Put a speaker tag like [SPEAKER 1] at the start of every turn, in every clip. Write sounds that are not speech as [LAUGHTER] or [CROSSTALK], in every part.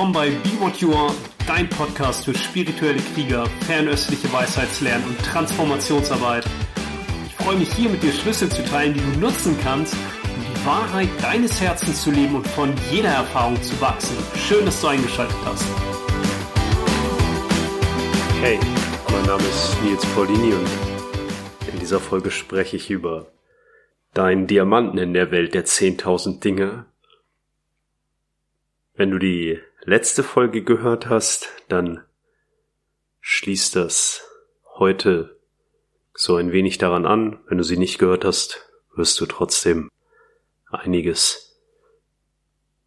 [SPEAKER 1] willkommen bei Be What You Are, dein Podcast für spirituelle Krieger, fernöstliche Weisheitslernen und Transformationsarbeit. Ich freue mich hier mit dir Schlüssel zu teilen, die du nutzen kannst, um die Wahrheit deines Herzens zu leben und von jeder Erfahrung zu wachsen. Schön, dass du eingeschaltet hast.
[SPEAKER 2] Hey, mein Name ist Nils Paulini und in dieser Folge spreche ich über deinen Diamanten in der Welt der 10.000 Dinge. Wenn du die letzte Folge gehört hast, dann schließt das heute so ein wenig daran an. Wenn du sie nicht gehört hast, wirst du trotzdem einiges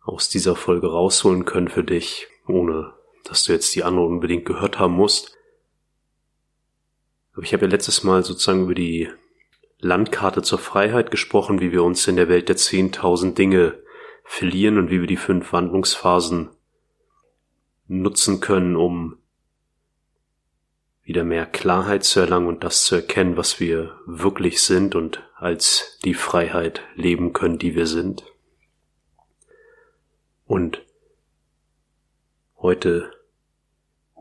[SPEAKER 2] aus dieser Folge rausholen können für dich, ohne dass du jetzt die andere unbedingt gehört haben musst. Aber ich habe ja letztes Mal sozusagen über die Landkarte zur Freiheit gesprochen, wie wir uns in der Welt der 10.000 Dinge verlieren und wie wir die fünf Wandlungsphasen nutzen können, um wieder mehr Klarheit zu erlangen und das zu erkennen, was wir wirklich sind und als die Freiheit leben können, die wir sind. Und heute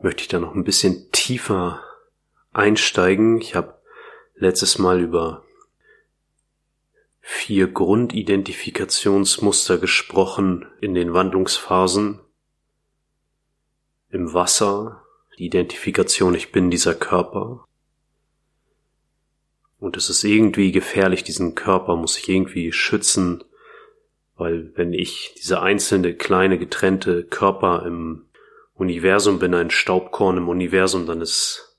[SPEAKER 2] möchte ich da noch ein bisschen tiefer einsteigen. Ich habe letztes Mal über vier Grundidentifikationsmuster gesprochen in den Wandlungsphasen. Im Wasser, die Identifikation, ich bin dieser Körper. Und es ist irgendwie gefährlich, diesen Körper muss ich irgendwie schützen, weil wenn ich dieser einzelne kleine getrennte Körper im Universum bin, ein Staubkorn im Universum, dann ist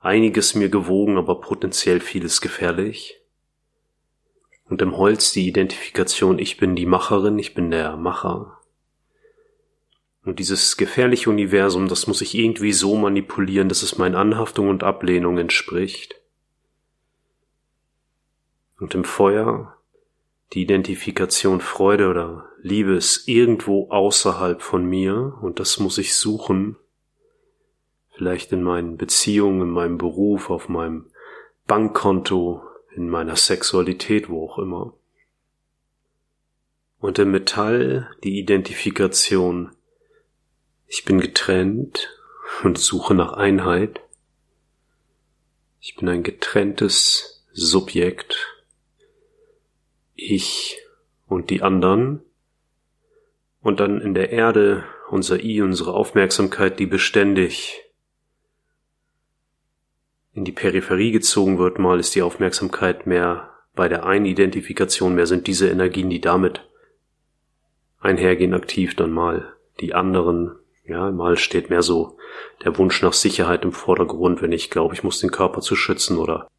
[SPEAKER 2] einiges mir gewogen, aber potenziell vieles gefährlich und im Holz die Identifikation, ich bin die Macherin, ich bin der Macher. Und dieses gefährliche Universum, das muss ich irgendwie so manipulieren, dass es meinen Anhaftung und Ablehnung entspricht. Und im Feuer die Identifikation Freude oder Liebe ist irgendwo außerhalb von mir und das muss ich suchen. Vielleicht in meinen Beziehungen, in meinem Beruf, auf meinem Bankkonto, in meiner Sexualität, wo auch immer. Und im Metall die Identifikation. Ich bin getrennt und suche nach Einheit. Ich bin ein getrenntes Subjekt. Ich und die anderen. Und dann in der Erde unser I, unsere Aufmerksamkeit, die beständig in die Peripherie gezogen wird, mal ist die Aufmerksamkeit mehr bei der einen Identifikation, mehr sind diese Energien, die damit einhergehen, aktiv, dann mal die anderen. Ja, mal steht mehr so der Wunsch nach Sicherheit im Vordergrund, wenn ich glaube, ich muss den Körper zu schützen oder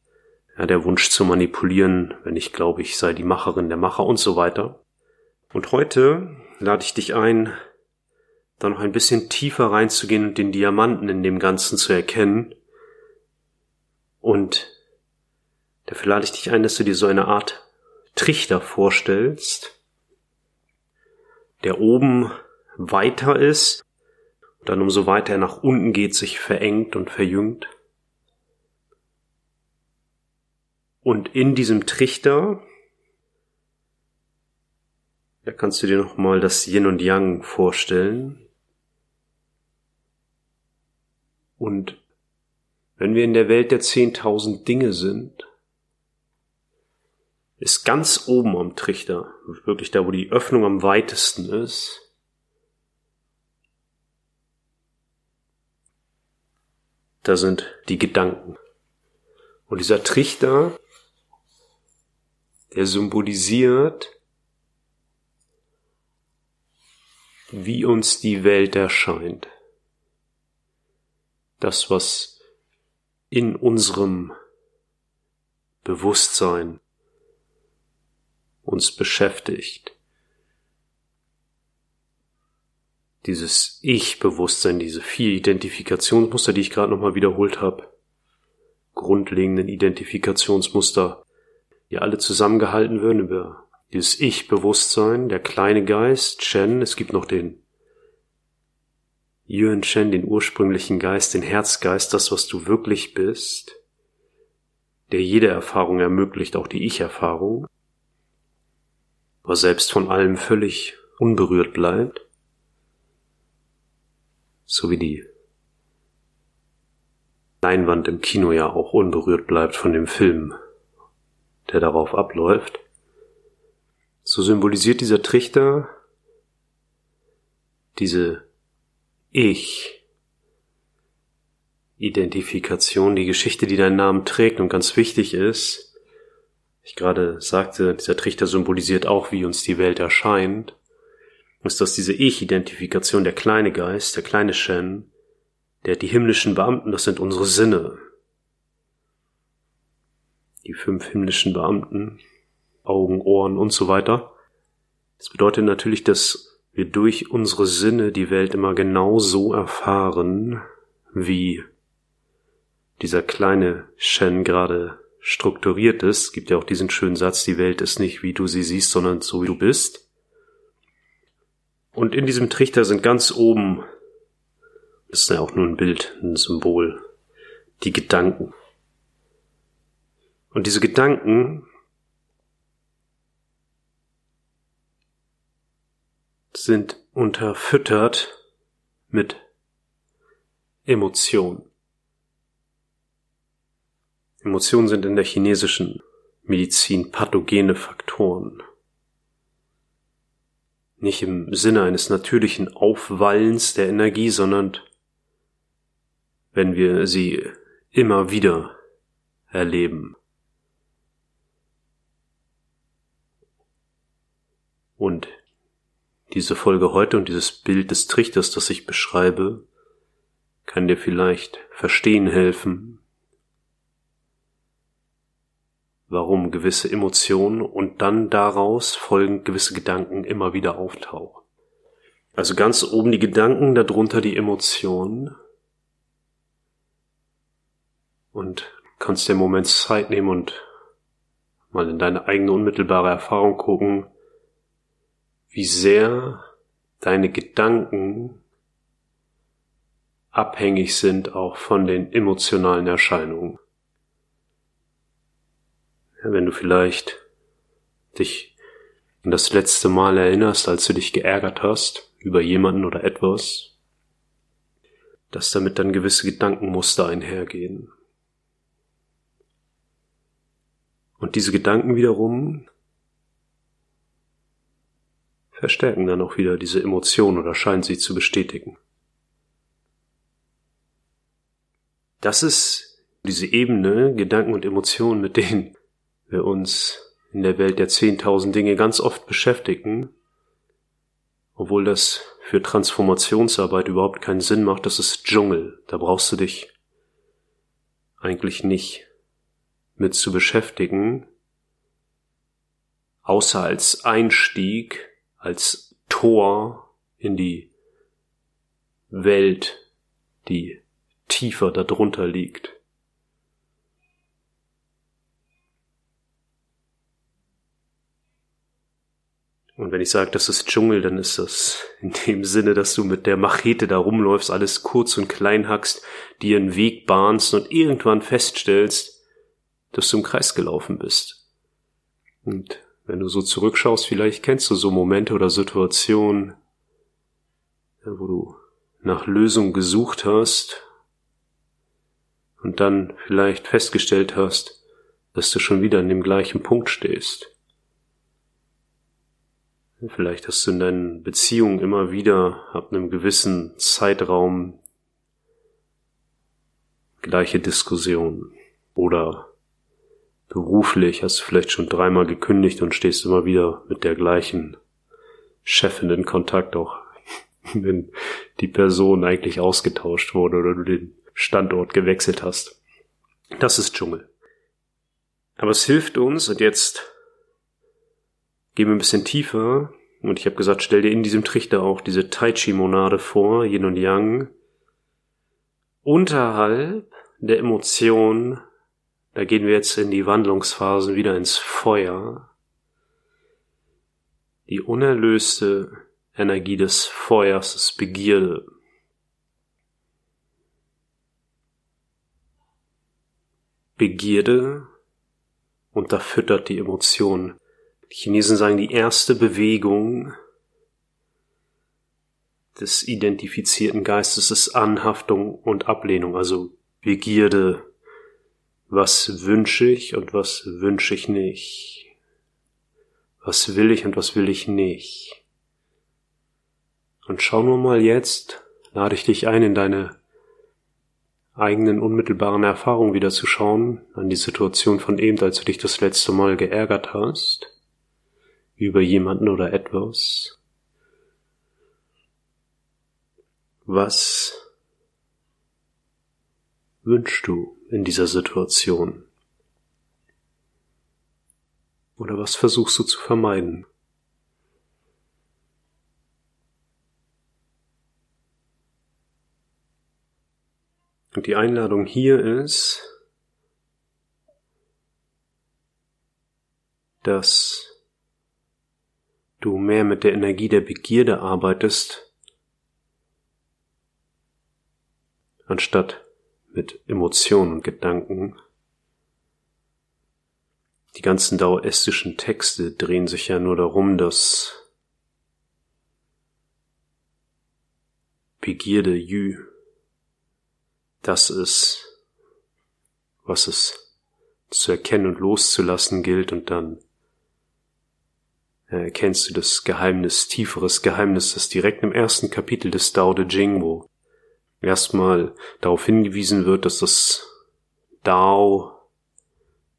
[SPEAKER 2] ja, der Wunsch zu manipulieren, wenn ich glaube, ich sei die Macherin, der Macher und so weiter. Und heute lade ich dich ein, da noch ein bisschen tiefer reinzugehen und den Diamanten in dem Ganzen zu erkennen und dafür lade ich dich ein, dass du dir so eine Art Trichter vorstellst, der oben weiter ist dann umso weiter er nach unten geht, sich verengt und verjüngt. Und in diesem Trichter, da kannst du dir nochmal das Yin und Yang vorstellen. Und wenn wir in der Welt der zehntausend Dinge sind, ist ganz oben am Trichter, wirklich da, wo die Öffnung am weitesten ist, da sind die Gedanken. Und dieser Trichter, der symbolisiert, wie uns die Welt erscheint. Das, was in unserem Bewusstsein uns beschäftigt. Dieses Ich-Bewusstsein, diese vier Identifikationsmuster, die ich gerade nochmal wiederholt habe, grundlegenden Identifikationsmuster, die alle zusammengehalten würden über dieses Ich-Bewusstsein, der kleine Geist, Chen, es gibt noch den Yuan Shen, den ursprünglichen Geist, den Herzgeist, das, was du wirklich bist, der jede Erfahrung ermöglicht, auch die Ich-Erfahrung, aber selbst von allem völlig unberührt bleibt. So wie die Leinwand im Kino ja auch unberührt bleibt von dem Film, der darauf abläuft. So symbolisiert dieser Trichter diese Ich Identifikation, die Geschichte, die deinen Namen trägt und ganz wichtig ist. Ich gerade sagte, dieser Trichter symbolisiert auch, wie uns die Welt erscheint, ist, dass diese Ich-Identifikation, der kleine Geist, der kleine Shen, der die himmlischen Beamten, das sind unsere Sinne. Die fünf himmlischen Beamten, Augen, Ohren und so weiter. Das bedeutet natürlich, dass wir durch unsere Sinne die Welt immer genau so erfahren, wie dieser kleine Shen gerade strukturiert ist. Es gibt ja auch diesen schönen Satz, die Welt ist nicht wie du sie siehst, sondern so wie du bist. Und in diesem Trichter sind ganz oben, das ist ja auch nur ein Bild, ein Symbol, die Gedanken. Und diese Gedanken sind unterfüttert mit Emotionen. Emotionen sind in der chinesischen Medizin pathogene Faktoren. Nicht im Sinne eines natürlichen Aufwallens der Energie, sondern wenn wir sie immer wieder erleben. Und diese Folge heute und dieses Bild des Trichters, das ich beschreibe, kann dir vielleicht verstehen helfen, warum gewisse Emotionen und dann daraus folgend gewisse Gedanken immer wieder auftauchen. Also ganz oben die Gedanken, darunter die Emotionen. Und kannst dir einen Moment Zeit nehmen und mal in deine eigene unmittelbare Erfahrung gucken, wie sehr deine Gedanken abhängig sind auch von den emotionalen Erscheinungen. Wenn du vielleicht dich an das letzte Mal erinnerst, als du dich geärgert hast über jemanden oder etwas, dass damit dann gewisse Gedankenmuster einhergehen. Und diese Gedanken wiederum verstärken dann auch wieder diese Emotion oder scheinen sie zu bestätigen. Das ist diese Ebene, Gedanken und Emotionen, mit denen wir uns in der Welt der zehntausend Dinge ganz oft beschäftigen, obwohl das für Transformationsarbeit überhaupt keinen Sinn macht, das ist Dschungel, da brauchst du dich eigentlich nicht mit zu beschäftigen, außer als Einstieg als Tor in die Welt, die tiefer darunter liegt. Und wenn ich sage, das ist Dschungel, dann ist das in dem Sinne, dass du mit der Machete da rumläufst, alles kurz und klein hackst, dir einen Weg bahnst und irgendwann feststellst, dass du im Kreis gelaufen bist. Und wenn du so zurückschaust, vielleicht kennst du so Momente oder Situationen, wo du nach Lösung gesucht hast und dann vielleicht festgestellt hast, dass du schon wieder an dem gleichen Punkt stehst. Vielleicht hast du in deinen Beziehungen immer wieder ab einem gewissen Zeitraum gleiche Diskussionen oder beruflich hast du vielleicht schon dreimal gekündigt und stehst immer wieder mit der gleichen Chefin in Kontakt, auch [LAUGHS] wenn die Person eigentlich ausgetauscht wurde oder du den Standort gewechselt hast. Das ist Dschungel. Aber es hilft uns, und jetzt gehen wir ein bisschen tiefer, und ich habe gesagt, stell dir in diesem Trichter auch diese Tai Chi-Monade vor, Yin und Yang, unterhalb der Emotionen da gehen wir jetzt in die Wandlungsphasen wieder ins Feuer. Die unerlöste Energie des Feuers ist Begierde. Begierde unterfüttert die Emotionen. Die Chinesen sagen, die erste Bewegung des identifizierten Geistes ist Anhaftung und Ablehnung, also Begierde. Was wünsche ich und was wünsche ich nicht? Was will ich und was will ich nicht? Und schau nur mal jetzt, lade ich dich ein, in deine eigenen unmittelbaren Erfahrungen wieder zu schauen, an die Situation von eben, als du dich das letzte Mal geärgert hast, über jemanden oder etwas. Was wünschst du in dieser Situation? Oder was versuchst du zu vermeiden? Und die Einladung hier ist, dass du mehr mit der Energie der Begierde arbeitest, anstatt mit Emotionen und Gedanken. Die ganzen daoistischen Texte drehen sich ja nur darum, dass Begierde Jü das ist, was es zu erkennen und loszulassen gilt und dann erkennst du das Geheimnis, tieferes Geheimnis, das direkt im ersten Kapitel des Dao De Jing, wo erstmal darauf hingewiesen wird, dass das Dao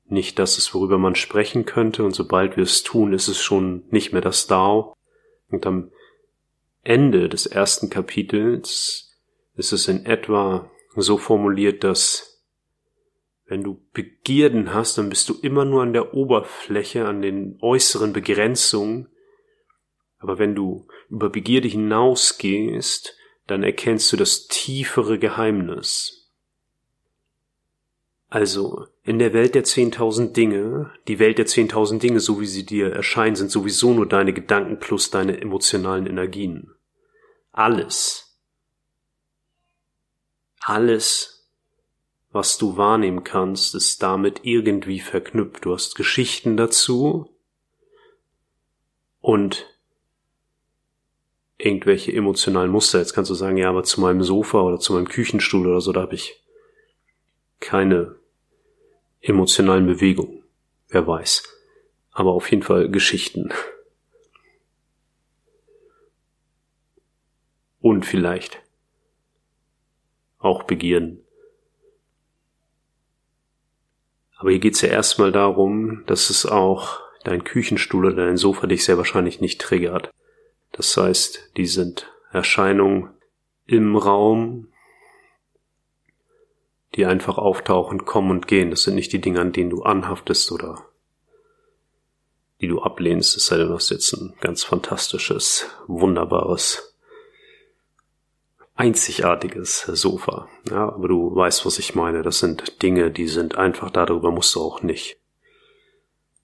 [SPEAKER 2] nicht das ist, worüber man sprechen könnte, und sobald wir es tun, ist es schon nicht mehr das Dao. Und am Ende des ersten Kapitels ist es in etwa so formuliert, dass wenn du Begierden hast, dann bist du immer nur an der Oberfläche, an den äußeren Begrenzungen. Aber wenn du über Begierde hinausgehst, dann erkennst du das tiefere Geheimnis. Also, in der Welt der zehntausend Dinge, die Welt der zehntausend Dinge, so wie sie dir erscheinen, sind sowieso nur deine Gedanken plus deine emotionalen Energien. Alles. Alles, was du wahrnehmen kannst, ist damit irgendwie verknüpft. Du hast Geschichten dazu und irgendwelche emotionalen Muster. Jetzt kannst du sagen, ja, aber zu meinem Sofa oder zu meinem Küchenstuhl oder so, da habe ich keine emotionalen Bewegungen. Wer weiß. Aber auf jeden Fall Geschichten. Und vielleicht auch Begierden. Aber hier geht's ja erstmal darum, dass es auch dein Küchenstuhl oder dein Sofa dich sehr wahrscheinlich nicht triggert. Das heißt, die sind Erscheinungen im Raum, die einfach auftauchen, kommen und gehen. Das sind nicht die Dinge, an denen du anhaftest oder die du ablehnst, es sei denn, du hast jetzt ein ganz fantastisches, wunderbares, einzigartiges Sofa. Ja, aber du weißt, was ich meine. Das sind Dinge, die sind einfach, darüber musst du auch nicht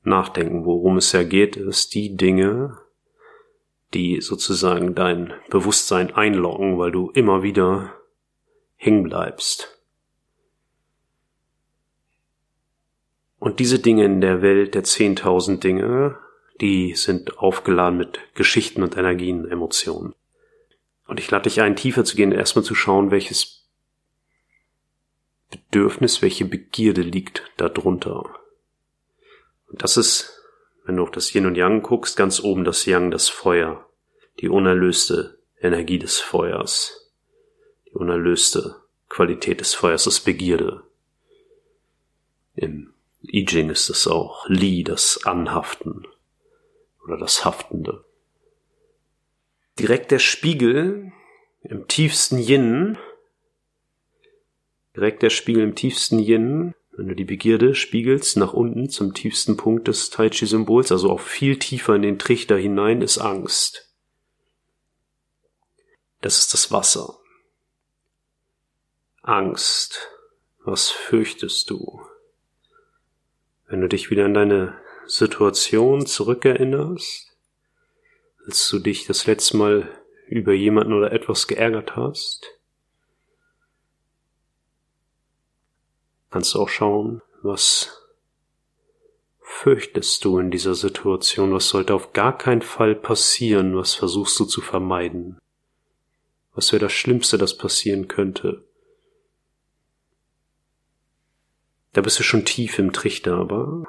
[SPEAKER 2] nachdenken. Worum es ja geht, ist die Dinge, die sozusagen dein Bewusstsein einloggen, weil du immer wieder hängen bleibst. Und diese Dinge in der Welt der 10.000 Dinge, die sind aufgeladen mit Geschichten und Energien, Emotionen. Und ich lade dich ein, tiefer zu gehen, erstmal zu schauen, welches Bedürfnis, welche Begierde liegt darunter. Und das ist wenn du auf das Yin und Yang guckst, ganz oben das Yang, das Feuer, die unerlöste Energie des Feuers, die unerlöste Qualität des Feuers, das Begierde. Im I Ching ist es auch Li, das Anhaften oder das Haftende. Direkt der Spiegel im tiefsten Yin, direkt der Spiegel im tiefsten Yin wenn du die Begierde spiegelst nach unten zum tiefsten Punkt des Tai Chi Symbols, also auch viel tiefer in den Trichter hinein, ist Angst. Das ist das Wasser. Angst. Was fürchtest du? Wenn du dich wieder an deine Situation zurückerinnerst, als du dich das letzte Mal über jemanden oder etwas geärgert hast, kannst du auch schauen, was fürchtest du in dieser Situation, was sollte auf gar keinen Fall passieren, was versuchst du zu vermeiden. Was wäre das Schlimmste, das passieren könnte? Da bist du schon tief im Trichter, aber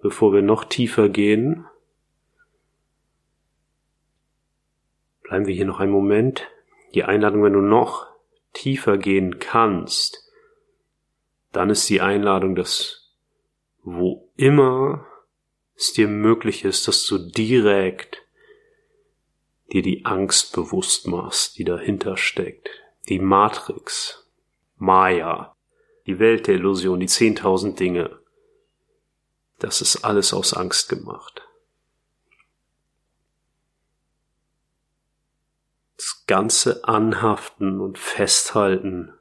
[SPEAKER 2] bevor wir noch tiefer gehen, bleiben wir hier noch einen Moment. Die Einladung, wenn du noch tiefer gehen kannst, dann ist die Einladung, dass wo immer es dir möglich ist, dass du direkt dir die Angst bewusst machst, die dahinter steckt. Die Matrix, Maya, die Welt der Illusion, die zehntausend Dinge. Das ist alles aus Angst gemacht. Das ganze Anhaften und Festhalten,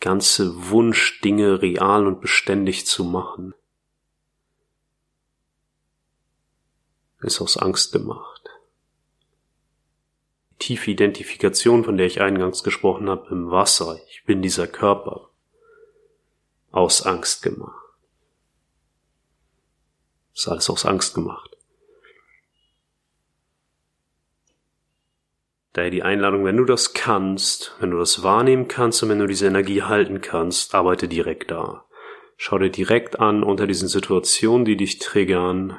[SPEAKER 2] ganze Wunsch, Dinge real und beständig zu machen, ist aus Angst gemacht. Die tiefe Identifikation, von der ich eingangs gesprochen habe, im Wasser, ich bin dieser Körper, aus Angst gemacht. ist alles aus Angst gemacht. Daher die Einladung, wenn du das kannst, wenn du das wahrnehmen kannst und wenn du diese Energie halten kannst, arbeite direkt da. Schau dir direkt an unter diesen Situationen, die dich triggern,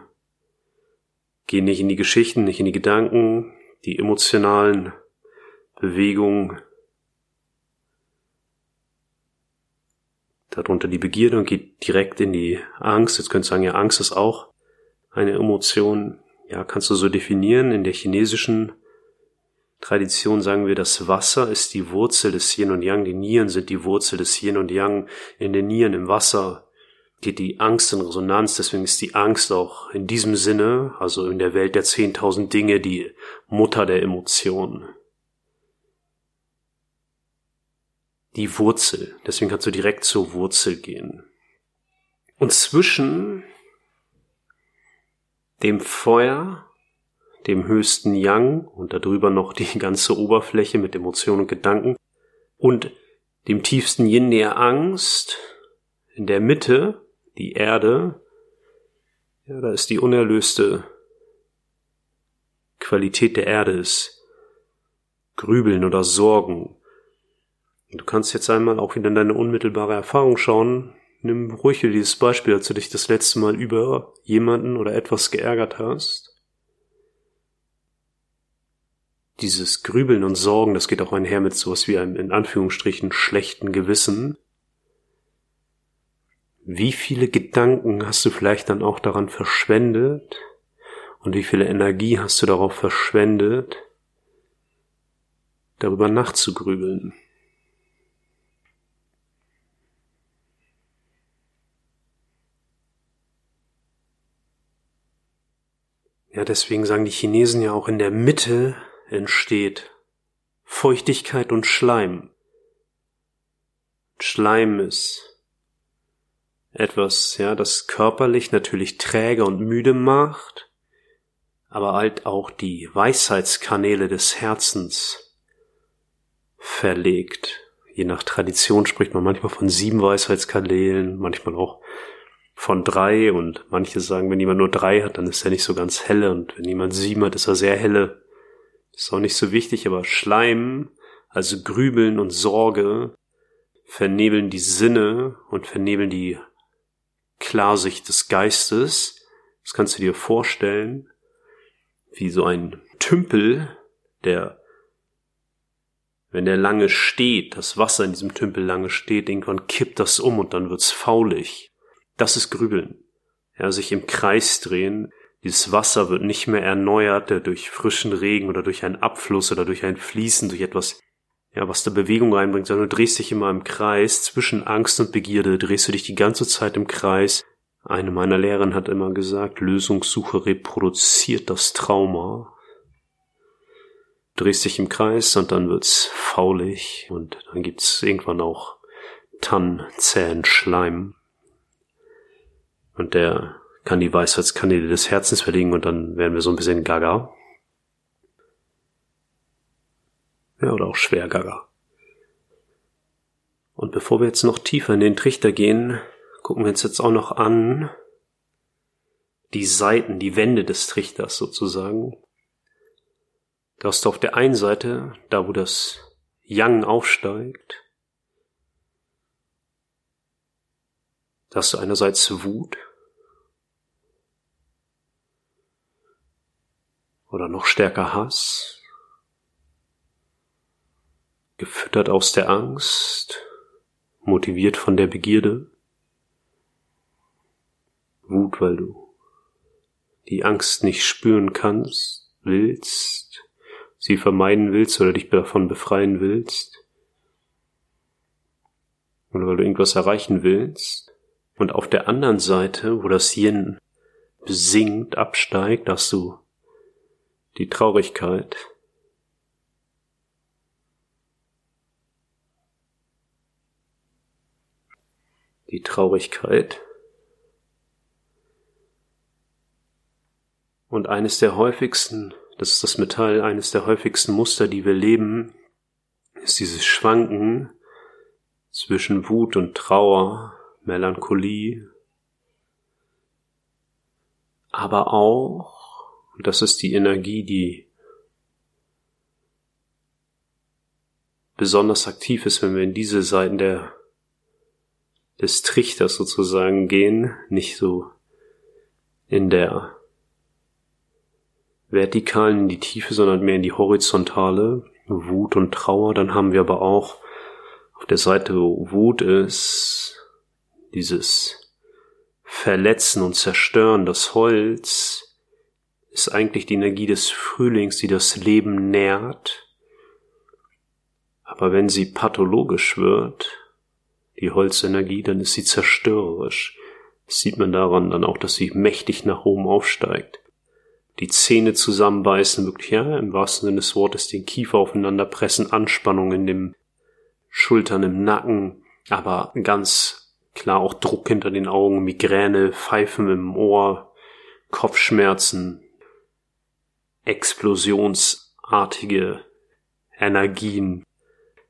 [SPEAKER 2] Geh nicht in die Geschichten, nicht in die Gedanken, die emotionalen Bewegungen. Darunter die Begierde und geht direkt in die Angst. Jetzt könntest du sagen, ja, Angst ist auch eine Emotion. Ja, kannst du so definieren. In der chinesischen Tradition sagen wir, das Wasser ist die Wurzel des Yin und Yang. Die Nieren sind die Wurzel des Yin und Yang. In den Nieren, im Wasser geht die Angst in Resonanz, deswegen ist die Angst auch in diesem Sinne, also in der Welt der zehntausend Dinge, die Mutter der Emotionen. Die Wurzel, deswegen kannst du direkt zur Wurzel gehen. Und zwischen dem Feuer, dem höchsten Yang und darüber noch die [LAUGHS] ganze Oberfläche mit Emotionen und Gedanken und dem tiefsten Yin der Angst, in der Mitte die Erde, ja, da ist die unerlöste Qualität der Erde ist Grübeln oder Sorgen. du kannst jetzt einmal auch wieder in deine unmittelbare Erfahrung schauen. Nimm ruhig dieses Beispiel, als du dich das letzte Mal über jemanden oder etwas geärgert hast. Dieses Grübeln und Sorgen, das geht auch einher mit sowas wie einem in Anführungsstrichen schlechten Gewissen. Wie viele Gedanken hast du vielleicht dann auch daran verschwendet? Und wie viele Energie hast du darauf verschwendet, darüber nachzugrübeln? Ja, deswegen sagen die Chinesen ja auch in der Mitte entsteht Feuchtigkeit und Schleim. Schleim ist etwas, ja, das körperlich natürlich träge und müde macht, aber halt auch die Weisheitskanäle des Herzens verlegt. Je nach Tradition spricht man manchmal von sieben Weisheitskanälen, manchmal auch von drei und manche sagen, wenn jemand nur drei hat, dann ist er nicht so ganz helle und wenn jemand sieben hat, ist er sehr helle. Ist auch nicht so wichtig, aber Schleim, also Grübeln und Sorge, vernebeln die Sinne und vernebeln die Klarsicht des Geistes. Das kannst du dir vorstellen, wie so ein Tümpel, der, wenn der lange steht, das Wasser in diesem Tümpel lange steht, irgendwann kippt das um und dann wird's faulig. Das ist Grübeln. Ja, sich im Kreis drehen. Dieses Wasser wird nicht mehr erneuert durch frischen Regen oder durch einen Abfluss oder durch ein Fließen, durch etwas ja, was da Bewegung reinbringt, sondern du drehst dich immer im Kreis. Zwischen Angst und Begierde drehst du dich die ganze Zeit im Kreis. Eine meiner Lehrerinnen hat immer gesagt, Lösungssuche reproduziert das Trauma. Du drehst dich im Kreis und dann wird's faulig und dann gibt's irgendwann auch Tannenzähen Schleim. Und der kann die Weisheitskanäle des Herzens verlegen und dann werden wir so ein bisschen gaga. Ja, oder auch schwer gaga. Und bevor wir jetzt noch tiefer in den Trichter gehen, gucken wir uns jetzt auch noch an die Seiten, die Wände des Trichters sozusagen. Da hast du auf der einen Seite, da wo das Yang aufsteigt, da hast du einerseits Wut oder noch stärker Hass, gefüttert aus der Angst, motiviert von der Begierde, Wut, weil du die Angst nicht spüren kannst, willst, sie vermeiden willst oder dich davon befreien willst, oder weil du irgendwas erreichen willst. Und auf der anderen Seite, wo das Yin besinkt, absteigt, hast du die Traurigkeit. Die Traurigkeit. Und eines der häufigsten, das ist das Metall, eines der häufigsten Muster, die wir leben, ist dieses Schwanken zwischen Wut und Trauer, Melancholie, aber auch, und das ist die Energie, die besonders aktiv ist, wenn wir in diese Seiten der, des Trichters sozusagen gehen, nicht so in der vertikalen in die Tiefe, sondern mehr in die horizontale, Wut und Trauer. Dann haben wir aber auch auf der Seite, wo Wut ist, dieses Verletzen und Zerstören, das Holz ist eigentlich die Energie des Frühlings, die das Leben nährt. Aber wenn sie pathologisch wird, die Holzenergie, dann ist sie zerstörerisch. Das sieht man daran dann auch, dass sie mächtig nach oben aufsteigt die Zähne zusammenbeißen, wirklich, ja, im wahrsten Sinne des Wortes den Kiefer aufeinander pressen, Anspannung in dem Schultern, im Nacken, aber ganz klar auch Druck hinter den Augen, Migräne, Pfeifen im Ohr, Kopfschmerzen, explosionsartige Energien,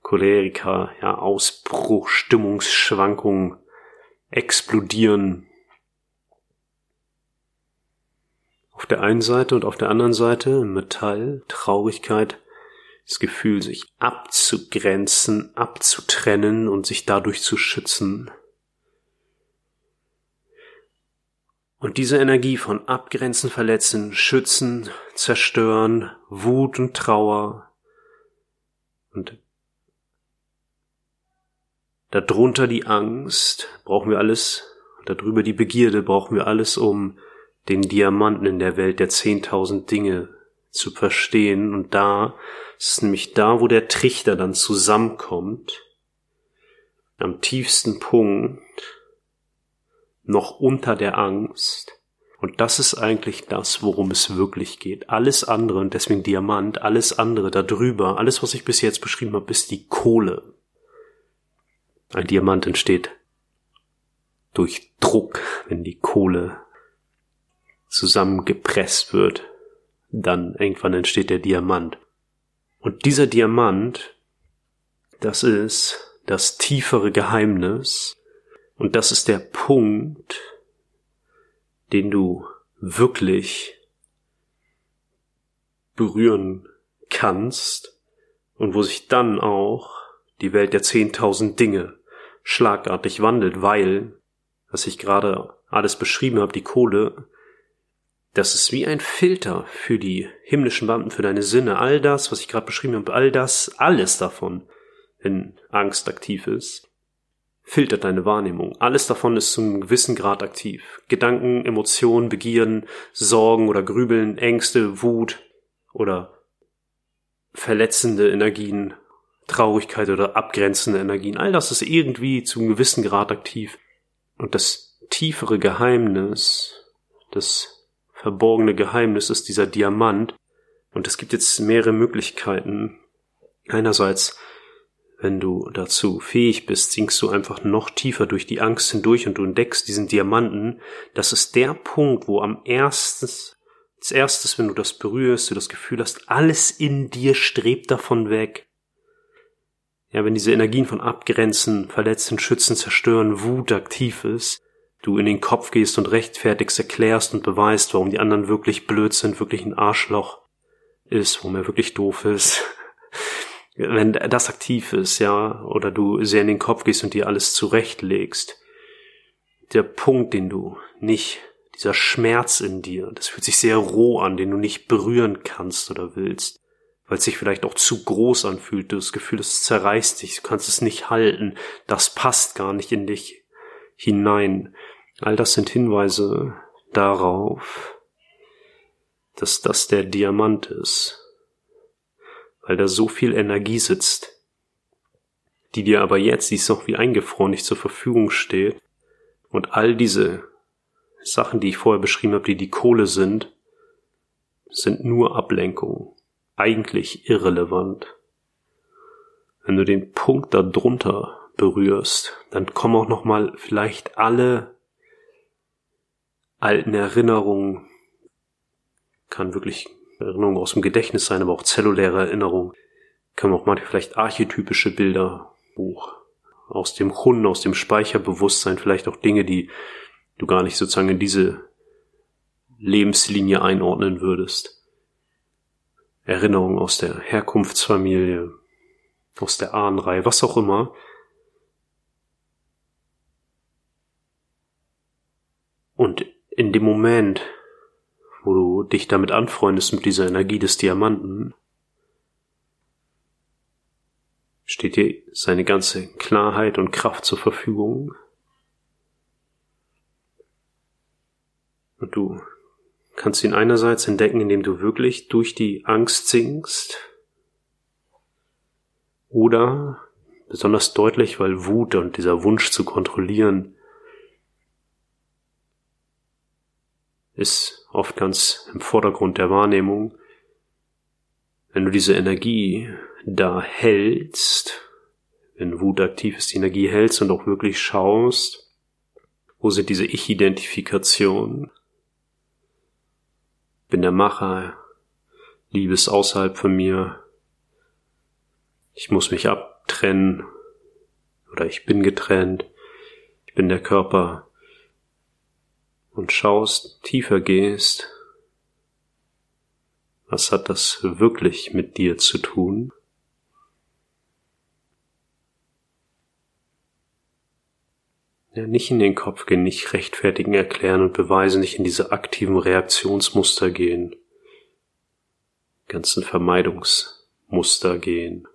[SPEAKER 2] Choleriker, ja, Ausbruch, Stimmungsschwankungen, explodieren, Auf der einen Seite und auf der anderen Seite Metall, Traurigkeit, das Gefühl, sich abzugrenzen, abzutrennen und sich dadurch zu schützen. Und diese Energie von Abgrenzen, Verletzen, Schützen, Zerstören, Wut und Trauer und darunter die Angst, brauchen wir alles, darüber die Begierde, brauchen wir alles, um den Diamanten in der Welt der zehntausend Dinge zu verstehen. Und da ist nämlich da, wo der Trichter dann zusammenkommt, am tiefsten Punkt, noch unter der Angst. Und das ist eigentlich das, worum es wirklich geht. Alles andere, und deswegen Diamant, alles andere darüber, alles, was ich bis jetzt beschrieben habe, ist die Kohle. Ein Diamant entsteht durch Druck, wenn die Kohle zusammengepresst wird, dann irgendwann entsteht der Diamant. Und dieser Diamant, das ist das tiefere Geheimnis und das ist der Punkt, den du wirklich berühren kannst und wo sich dann auch die Welt der zehntausend Dinge schlagartig wandelt, weil, was ich gerade alles beschrieben habe, die Kohle, das ist wie ein Filter für die himmlischen Beamten, für deine Sinne. All das, was ich gerade beschrieben habe, all das, alles davon, wenn Angst aktiv ist, filtert deine Wahrnehmung. Alles davon ist zum gewissen Grad aktiv. Gedanken, Emotionen, Begierden, Sorgen oder Grübeln, Ängste, Wut oder verletzende Energien, Traurigkeit oder abgrenzende Energien. All das ist irgendwie zum gewissen Grad aktiv. Und das tiefere Geheimnis, das verborgene Geheimnis ist dieser Diamant. Und es gibt jetzt mehrere Möglichkeiten. Einerseits, wenn du dazu fähig bist, sinkst du einfach noch tiefer durch die Angst hindurch und du entdeckst diesen Diamanten. Das ist der Punkt, wo am erstes, als erstes, wenn du das berührst, du das Gefühl hast, alles in dir strebt davon weg. Ja, wenn diese Energien von Abgrenzen, Verletzen, Schützen, Zerstören, Wut aktiv ist, du in den Kopf gehst und rechtfertigst, erklärst und beweist, warum die anderen wirklich blöd sind, wirklich ein Arschloch, ist, wo mir wirklich doof ist, wenn das aktiv ist, ja, oder du sehr in den Kopf gehst und dir alles zurechtlegst, der Punkt, den du nicht, dieser Schmerz in dir, das fühlt sich sehr roh an, den du nicht berühren kannst oder willst, weil es sich vielleicht auch zu groß anfühlt, du das Gefühl, es zerreißt dich, du kannst es nicht halten, das passt gar nicht in dich hinein. All das sind Hinweise darauf, dass das der Diamant ist, weil da so viel Energie sitzt, die dir aber jetzt, die ist noch wie eingefroren, nicht zur Verfügung steht. Und all diese Sachen, die ich vorher beschrieben habe, die die Kohle sind, sind nur Ablenkungen, eigentlich irrelevant. Wenn du den Punkt da drunter berührst, dann kommen auch noch mal vielleicht alle alten Erinnerungen kann wirklich Erinnerung aus dem Gedächtnis sein, aber auch zelluläre Erinnerung. Kann auch manchmal vielleicht archetypische Bilder hoch. Aus dem Kunden, aus dem Speicherbewusstsein, vielleicht auch Dinge, die du gar nicht sozusagen in diese Lebenslinie einordnen würdest. Erinnerungen aus der Herkunftsfamilie, aus der Ahnenreihe, was auch immer. Und in dem Moment, du dich damit anfreundest mit dieser Energie des Diamanten, steht dir seine ganze Klarheit und Kraft zur Verfügung. Und du kannst ihn einerseits entdecken, indem du wirklich durch die Angst sinkst, oder besonders deutlich, weil Wut und dieser Wunsch zu kontrollieren ist oft ganz im Vordergrund der Wahrnehmung. Wenn du diese Energie da hältst, wenn Wut aktiv ist, die Energie hältst und auch wirklich schaust, wo sind diese Ich-Identifikationen? Bin der Macher, Liebe ist außerhalb von mir, ich muss mich abtrennen oder ich bin getrennt, ich bin der Körper, und schaust, tiefer gehst, was hat das wirklich mit dir zu tun? Ja, nicht in den Kopf gehen, nicht rechtfertigen, erklären und beweisen, nicht in diese aktiven Reaktionsmuster gehen, ganzen Vermeidungsmuster gehen,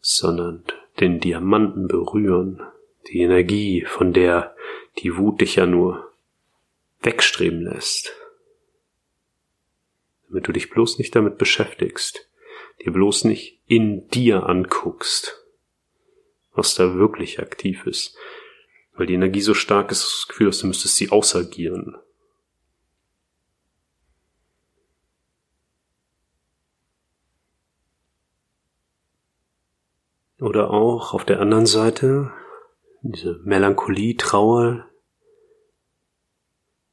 [SPEAKER 2] sondern den Diamanten berühren, die Energie, von der die Wut dich ja nur wegstreben lässt. Damit du dich bloß nicht damit beschäftigst, dir bloß nicht in dir anguckst, was da wirklich aktiv ist. Weil die Energie so stark ist, das Gefühl, dass du müsstest sie ausagieren. Oder auch auf der anderen Seite diese Melancholie, Trauer,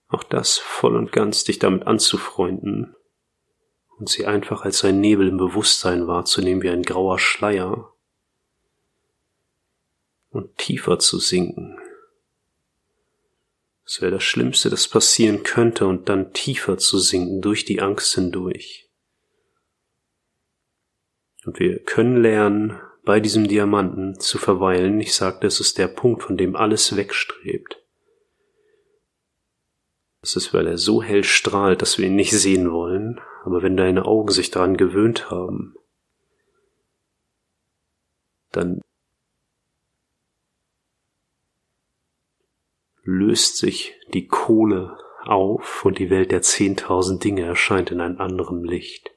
[SPEAKER 2] auch das voll und ganz dich damit anzufreunden und sie einfach als ein Nebel im Bewusstsein wahrzunehmen wie ein grauer Schleier und tiefer zu sinken. Das wäre das Schlimmste, das passieren könnte und dann tiefer zu sinken durch die Angst hindurch. Und wir können lernen, bei diesem Diamanten zu verweilen. Ich sagte, es ist der Punkt, von dem alles wegstrebt. Es ist, weil er so hell strahlt, dass wir ihn nicht sehen wollen, aber wenn deine Augen sich daran gewöhnt haben, dann löst sich die Kohle auf und die Welt der zehntausend Dinge erscheint in einem anderen Licht.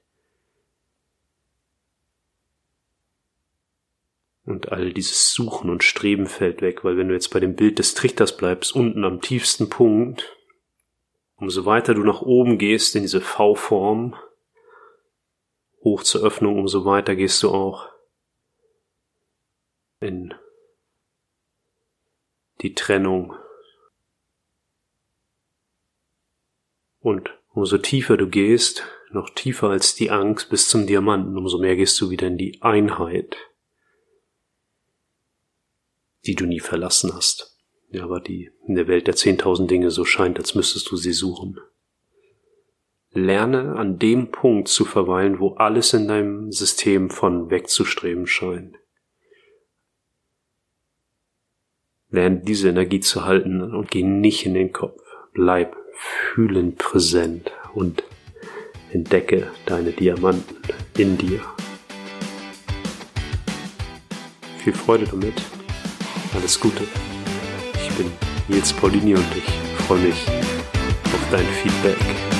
[SPEAKER 2] Und all dieses Suchen und Streben fällt weg, weil wenn du jetzt bei dem Bild des Trichters bleibst, unten am tiefsten Punkt, umso weiter du nach oben gehst in diese V-Form, hoch zur Öffnung, umso weiter gehst du auch in die Trennung. Und umso tiefer du gehst, noch tiefer als die Angst bis zum Diamanten, umso mehr gehst du wieder in die Einheit die du nie verlassen hast, ja, aber die in der Welt der zehntausend Dinge so scheint, als müsstest du sie suchen. Lerne an dem Punkt zu verweilen, wo alles in deinem System von wegzustreben scheint. Lerne diese Energie zu halten und geh nicht in den Kopf. Bleib fühlend präsent und entdecke deine Diamanten in dir. Viel Freude damit. Alles Gute. Ich bin Nils Paulini und ich freue mich auf dein Feedback.